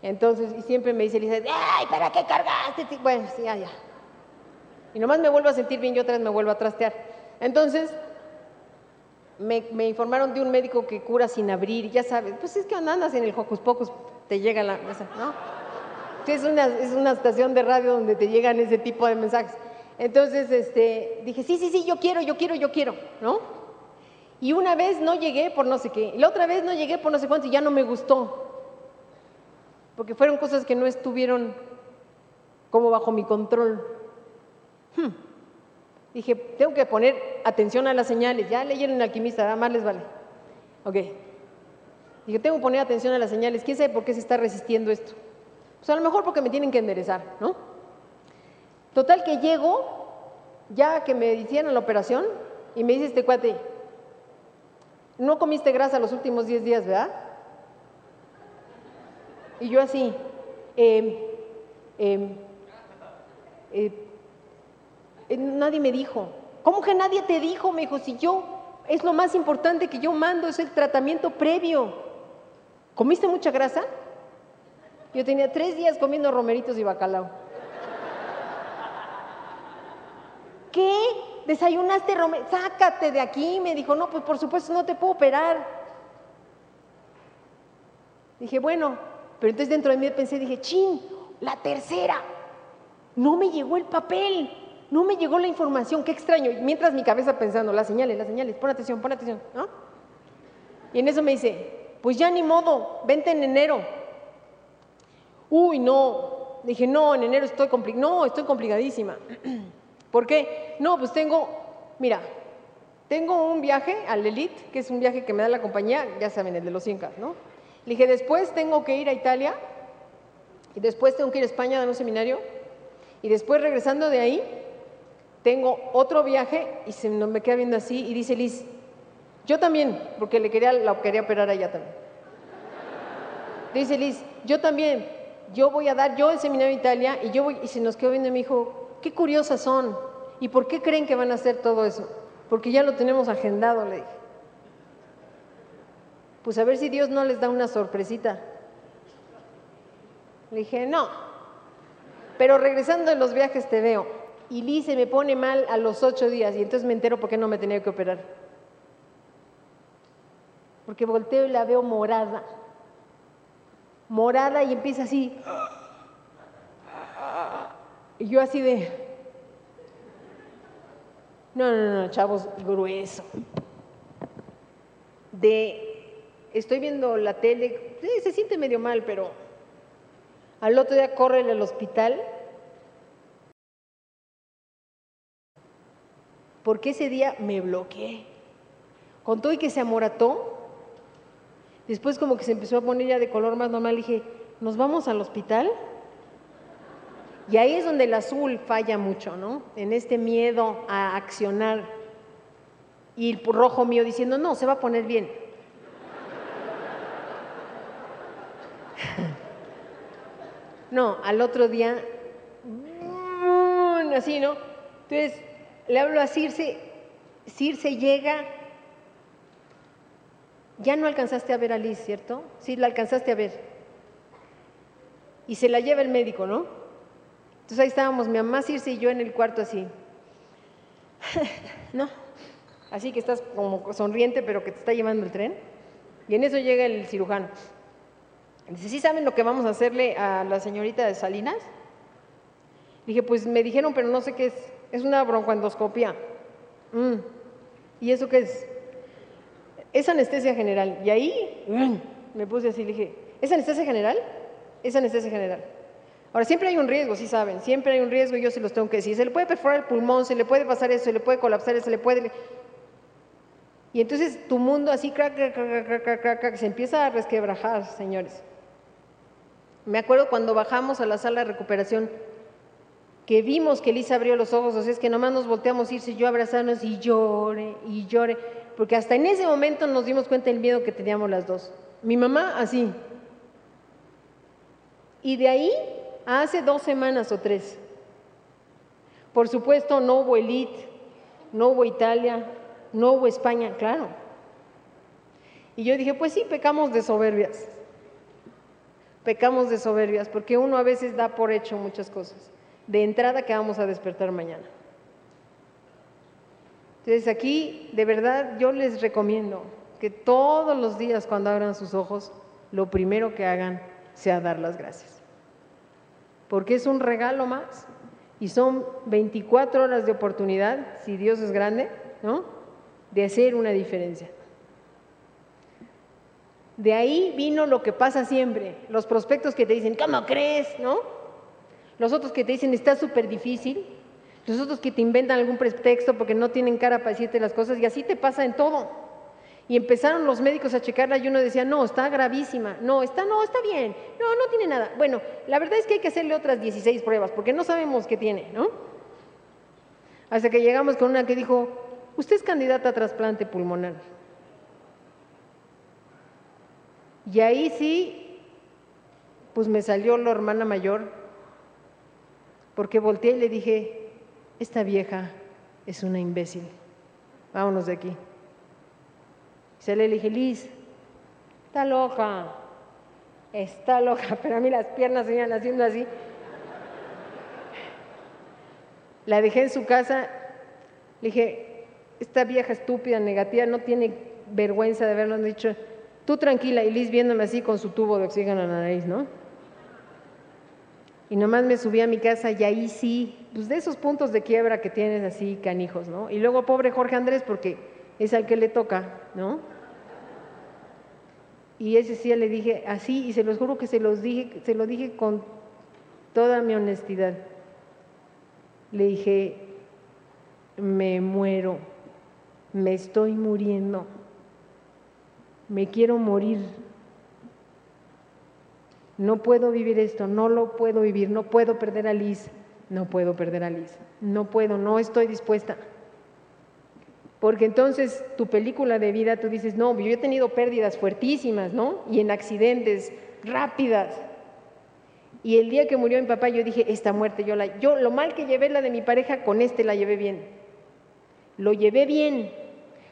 Entonces, y siempre me dice dice, ay, ¿para qué cargaste? Bueno, sí, ya, ya. Y nomás me vuelvo a sentir bien y otra vez me vuelvo a trastear. Entonces, me, informaron de un médico que cura sin abrir, ya sabes, pues es que andas en el Hocus Pocus, te llega la ¿no? Es una, es una estación de radio donde te llegan ese tipo de mensajes. Entonces, este, dije, sí, sí, sí, yo quiero, yo quiero, yo quiero, ¿no? Y una vez no llegué por no sé qué, la otra vez no llegué por no sé cuánto y ya no me gustó. Porque fueron cosas que no estuvieron como bajo mi control. Hmm. Dije, tengo que poner atención a las señales. Ya leyeron en alquimista, nada más les vale. Ok. Dije, tengo que poner atención a las señales. ¿Quién sabe por qué se está resistiendo esto? Pues a lo mejor porque me tienen que enderezar, ¿no? Total que llego, ya que me hicieron la operación, y me dice este cuate, no comiste grasa los últimos 10 días, ¿verdad? Y yo así, eh, eh, eh, eh, nadie me dijo. ¿Cómo que nadie te dijo? Me dijo, si yo, es lo más importante que yo mando, es el tratamiento previo. ¿Comiste mucha grasa? Yo tenía tres días comiendo romeritos y bacalao. ¿Qué? ¿Desayunaste romeritos? Sácate de aquí. Me dijo, no, pues por supuesto no te puedo operar. Dije, bueno, pero entonces dentro de mí pensé, dije, chin, la tercera. No me llegó el papel. No me llegó la información, qué extraño. Mientras mi cabeza pensando, las señales, las señales, pon atención, pon atención, ¿no? Y en eso me dice, pues ya ni modo, vente en enero. Uy, no. Dije, no, en enero estoy. No, estoy complicadísima. ¿Por qué? No, pues tengo, mira, tengo un viaje al Elite, que es un viaje que me da la compañía, ya saben, el de los Incas, ¿no? Le dije, después tengo que ir a Italia, y después tengo que ir a España a dar un seminario, y después regresando de ahí, tengo otro viaje y se me queda viendo así y dice Liz, yo también, porque le quería, la quería operar a ella también. Dice Liz, yo también, yo voy a dar yo el seminario en Italia y yo voy, y se nos quedó viendo y me dijo, qué curiosas son, ¿y por qué creen que van a hacer todo eso? Porque ya lo tenemos agendado, le dije. Pues a ver si Dios no les da una sorpresita. Le dije, no, pero regresando de los viajes te veo y Liz se me pone mal a los ocho días y entonces me entero por qué no me tenía que operar. Porque volteo y la veo morada. Morada y empieza así. Y yo así de... No, no, no, chavos, grueso. De... Estoy viendo la tele, se siente medio mal, pero al otro día corre al hospital porque ese día me bloqueé. Con todo y que se amorató, después como que se empezó a poner ya de color más normal, dije, ¿nos vamos al hospital? Y ahí es donde el azul falla mucho, ¿no? En este miedo a accionar. Y el rojo mío diciendo, no, se va a poner bien. No, al otro día, mm, así, ¿no? Entonces, le hablo a Circe, Circe llega, ya no alcanzaste a ver a Liz, ¿cierto? Sí, la alcanzaste a ver. Y se la lleva el médico, ¿no? Entonces ahí estábamos mi mamá Circe y yo en el cuarto así. no, así que estás como sonriente, pero que te está llevando el tren. Y en eso llega el cirujano. Dice, ¿sí saben lo que vamos a hacerle a la señorita de Salinas? Dije, pues me dijeron, pero no sé qué es. Es una broncoendoscopia. Mm. ¿Y eso qué es? Es anestesia general. Y ahí mm, me puse así, le dije, ¿es anestesia general? Es anestesia general. Ahora, siempre hay un riesgo, sí saben, siempre hay un riesgo y yo se los tengo que decir. Se le puede perforar el pulmón, se le puede pasar eso, se le puede colapsar, se le puede... Y entonces tu mundo así, crack, crack, crack, crack, crack, crack, se empieza a resquebrajar, señores. Me acuerdo cuando bajamos a la sala de recuperación, que vimos que Elisa abrió los ojos, o sea, es que nomás nos volteamos a irse yo abrazarnos y llore y llore, porque hasta en ese momento nos dimos cuenta del miedo que teníamos las dos. Mi mamá así. Y de ahí hace dos semanas o tres. Por supuesto, no hubo elite, no hubo Italia, no hubo España, claro. Y yo dije, pues sí, pecamos de soberbias pecamos de soberbias, porque uno a veces da por hecho muchas cosas, de entrada que vamos a despertar mañana. Entonces aquí, de verdad, yo les recomiendo que todos los días cuando abran sus ojos, lo primero que hagan sea dar las gracias. Porque es un regalo más y son 24 horas de oportunidad, si Dios es grande, ¿no? De hacer una diferencia. De ahí vino lo que pasa siempre, los prospectos que te dicen, ¿cómo crees? ¿No? Los otros que te dicen, está súper difícil. Los otros que te inventan algún pretexto porque no tienen cara para decirte las cosas y así te pasa en todo. Y empezaron los médicos a checarla y uno decía, no, está gravísima, no, está, no, está bien, no, no tiene nada. Bueno, la verdad es que hay que hacerle otras 16 pruebas porque no sabemos qué tiene, ¿no? Hasta que llegamos con una que dijo, usted es candidata a trasplante pulmonar. Y ahí sí, pues me salió la hermana mayor, porque volteé y le dije, esta vieja es una imbécil, vámonos de aquí. Y se le dije, Liz, está loca, está loca, pero a mí las piernas se iban haciendo así. La dejé en su casa, le dije, esta vieja estúpida, negativa, no tiene vergüenza de habernos dicho, Tú tranquila, y Liz viéndome así con su tubo de oxígeno en la nariz, ¿no? Y nomás me subí a mi casa y ahí sí, pues de esos puntos de quiebra que tienes así canijos, ¿no? Y luego pobre Jorge Andrés porque es al que le toca, ¿no? Y ese sí le dije así y se los juro que se los dije, se lo dije con toda mi honestidad. Le dije, me muero, me estoy muriendo me quiero morir. No puedo vivir esto, no lo puedo vivir, no puedo perder a Liz, no puedo perder a Liz, no puedo, no estoy dispuesta. Porque entonces tu película de vida, tú dices, no, yo he tenido pérdidas fuertísimas, ¿no? Y en accidentes rápidas. Y el día que murió mi papá, yo dije, esta muerte, yo, la, yo lo mal que llevé la de mi pareja, con este la llevé bien. Lo llevé bien,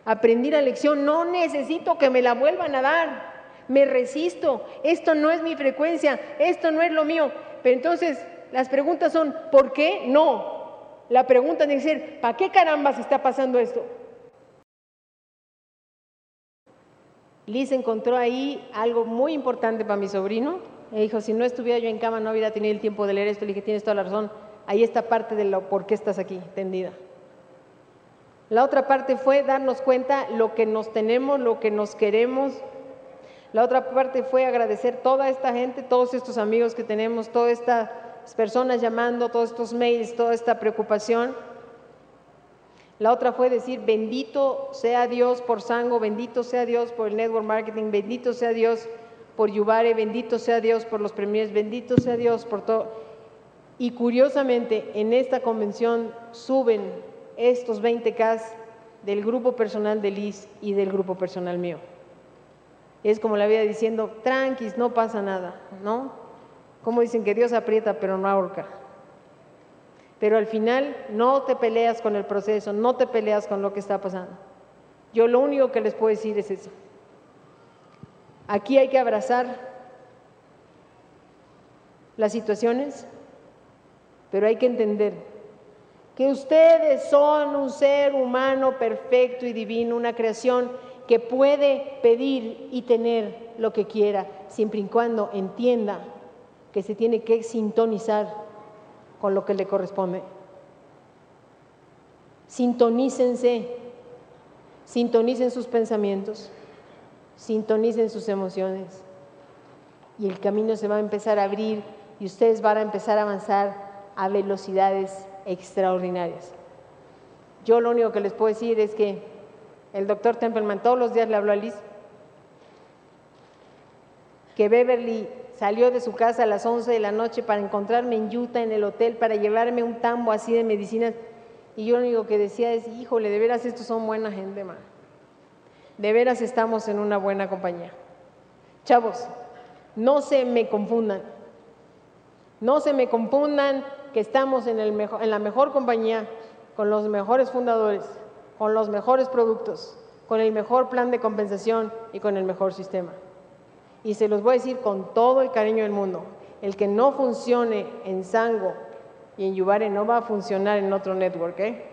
aprendí la lección, no necesito que me la vuelvan a dar, me resisto, esto no es mi frecuencia, esto no es lo mío. Pero entonces las preguntas son, ¿por qué? No. La pregunta tiene que ser, ¿para qué carambas está pasando esto? Liz encontró ahí algo muy importante para mi sobrino. Me dijo, si no estuviera yo en cama no hubiera tenido el tiempo de leer esto. Le dije, tienes toda la razón. Ahí está parte de lo por qué estás aquí, tendida. La otra parte fue darnos cuenta lo que nos tenemos, lo que nos queremos. La otra parte fue agradecer toda esta gente, todos estos amigos que tenemos, todas estas personas llamando, todos estos mails, toda esta preocupación. La otra fue decir, bendito sea Dios por Sango, bendito sea Dios por el network marketing, bendito sea Dios por Yubare, bendito sea Dios por los premios, bendito sea Dios por todo. Y curiosamente, en esta convención suben estos 20K del grupo personal de Liz y del grupo personal mío. Es como la vida diciendo, tranquis, no pasa nada, ¿no? Como dicen que Dios aprieta pero no ahorca. Pero al final no te peleas con el proceso, no te peleas con lo que está pasando. Yo lo único que les puedo decir es eso. Aquí hay que abrazar las situaciones, pero hay que entender que ustedes son un ser humano perfecto y divino, una creación que puede pedir y tener lo que quiera, siempre y cuando entienda que se tiene que sintonizar con lo que le corresponde. Sintonícense, sintonicen sus pensamientos, sintonicen sus emociones y el camino se va a empezar a abrir y ustedes van a empezar a avanzar a velocidades extraordinarias. Yo lo único que les puedo decir es que el doctor Templeman todos los días le habló a Liz, que Beverly salió de su casa a las 11 de la noche para encontrarme en Utah en el hotel para llevarme un tambo así de medicinas. Y yo lo único que decía es, híjole, de veras estos son buena gente, ma. De veras estamos en una buena compañía. Chavos, no se me confundan. No se me confundan que estamos en, el mejor, en la mejor compañía, con los mejores fundadores, con los mejores productos, con el mejor plan de compensación y con el mejor sistema. Y se los voy a decir con todo el cariño del mundo, el que no funcione en Sango y en Yubare no va a funcionar en otro network. ¿eh?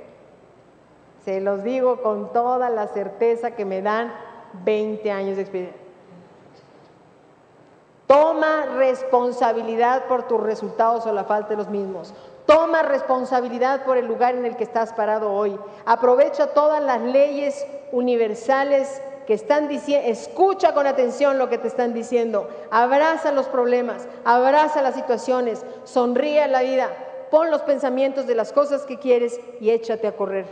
Se los digo con toda la certeza que me dan 20 años de experiencia. Toma responsabilidad por tus resultados o la falta de los mismos. Toma responsabilidad por el lugar en el que estás parado hoy. Aprovecha todas las leyes universales que están diciendo, escucha con atención lo que te están diciendo, abraza los problemas, abraza las situaciones, sonríe a la vida, pon los pensamientos de las cosas que quieres y échate a correr,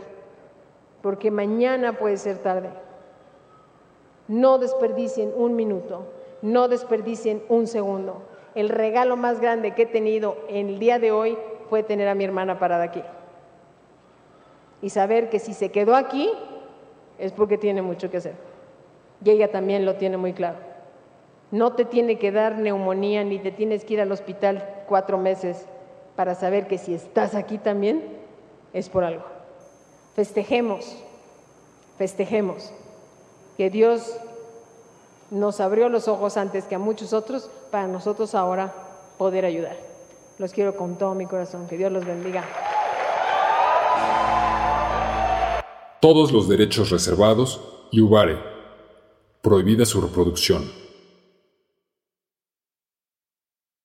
porque mañana puede ser tarde. No desperdicien un minuto no desperdicien un segundo. El regalo más grande que he tenido en el día de hoy fue tener a mi hermana parada aquí. Y saber que si se quedó aquí es porque tiene mucho que hacer. Y ella también lo tiene muy claro. No te tiene que dar neumonía ni te tienes que ir al hospital cuatro meses para saber que si estás aquí también es por algo. Festejemos, festejemos que Dios nos abrió los ojos antes que a muchos otros para nosotros ahora poder ayudar. Los quiero con todo mi corazón. Que Dios los bendiga. Todos los derechos reservados y. Prohibida su reproducción.